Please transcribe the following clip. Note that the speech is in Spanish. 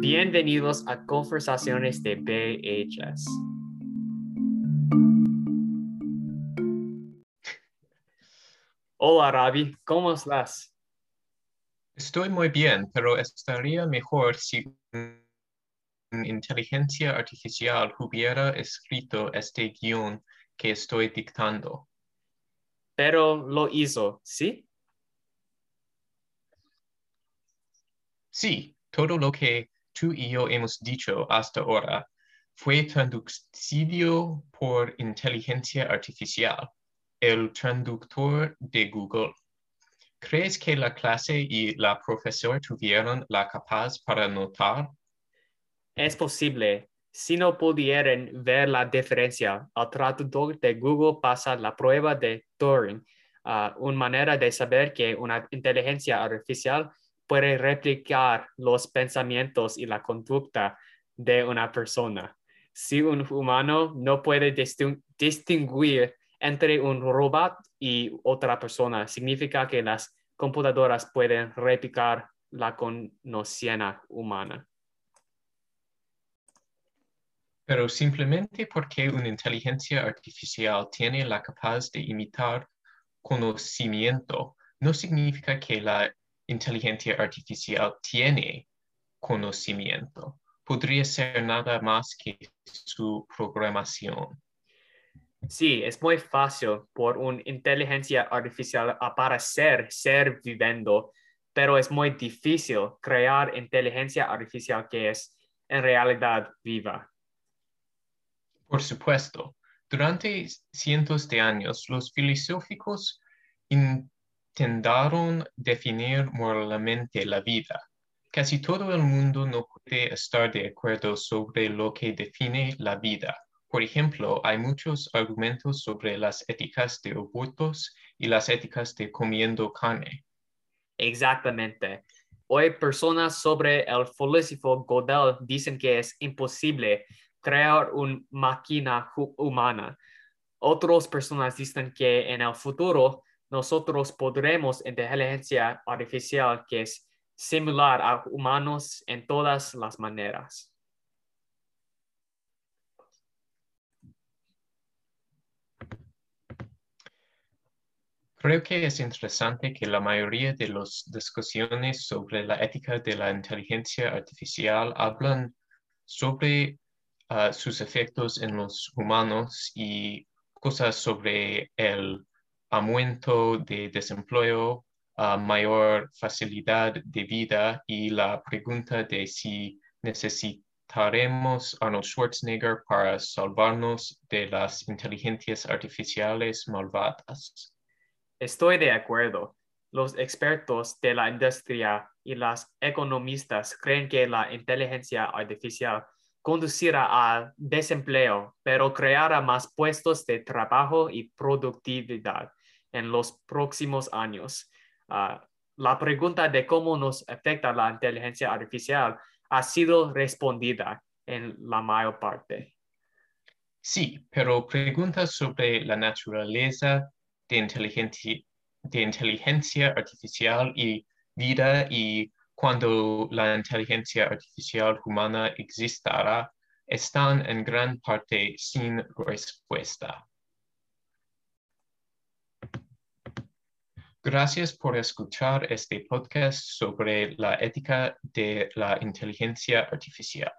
Bienvenidos a Conversaciones de BHS. Hola, Ravi, ¿cómo estás? Estoy muy bien, pero estaría mejor si inteligencia artificial hubiera escrito este guion que estoy dictando. Pero lo hizo, ¿sí? Sí, todo lo que tú y yo hemos dicho hasta ahora fue traducido por inteligencia artificial, el traductor de Google. ¿Crees que la clase y la profesora tuvieron la capaz para notar es posible. Si no pudieran ver la diferencia, el traductor de Google pasa la prueba de Turing, uh, una manera de saber que una inteligencia artificial puede replicar los pensamientos y la conducta de una persona. Si un humano no puede distinguir entre un robot y otra persona, significa que las computadoras pueden replicar la conocimiento humana. Pero simplemente porque una inteligencia artificial tiene la capacidad de imitar conocimiento, no significa que la inteligencia artificial tiene conocimiento. Podría ser nada más que su programación. Sí, es muy fácil por una inteligencia artificial aparecer ser viviendo, pero es muy difícil crear inteligencia artificial que es en realidad viva. Por supuesto, durante cientos de años los filosóficos intentaron definir moralmente la vida. Casi todo el mundo no puede estar de acuerdo sobre lo que define la vida. Por ejemplo, hay muchos argumentos sobre las éticas de abortos y las éticas de comiendo carne. Exactamente. Hoy personas sobre el filósofo Godel dicen que es imposible crear una máquina humana. Otras personas dicen que en el futuro nosotros podremos inteligencia artificial que es similar a humanos en todas las maneras. Creo que es interesante que la mayoría de las discusiones sobre la ética de la inteligencia artificial hablan sobre sus efectos en los humanos y cosas sobre el aumento de desempleo, mayor facilidad de vida y la pregunta de si necesitaremos Arnold Schwarzenegger para salvarnos de las inteligencias artificiales malvadas. Estoy de acuerdo. Los expertos de la industria y las economistas creen que la inteligencia artificial conducirá al desempleo, pero creará más puestos de trabajo y productividad en los próximos años. Ah, la pregunta de cómo nos afecta la inteligencia artificial ha sido respondida en la mayor parte. Sí, pero preguntas sobre la naturaleza de inteligencia, de inteligencia artificial y vida y cuando la inteligencia artificial humana existará, están en gran parte sin respuesta. Gracias por escuchar este podcast sobre la ética de la inteligencia artificial.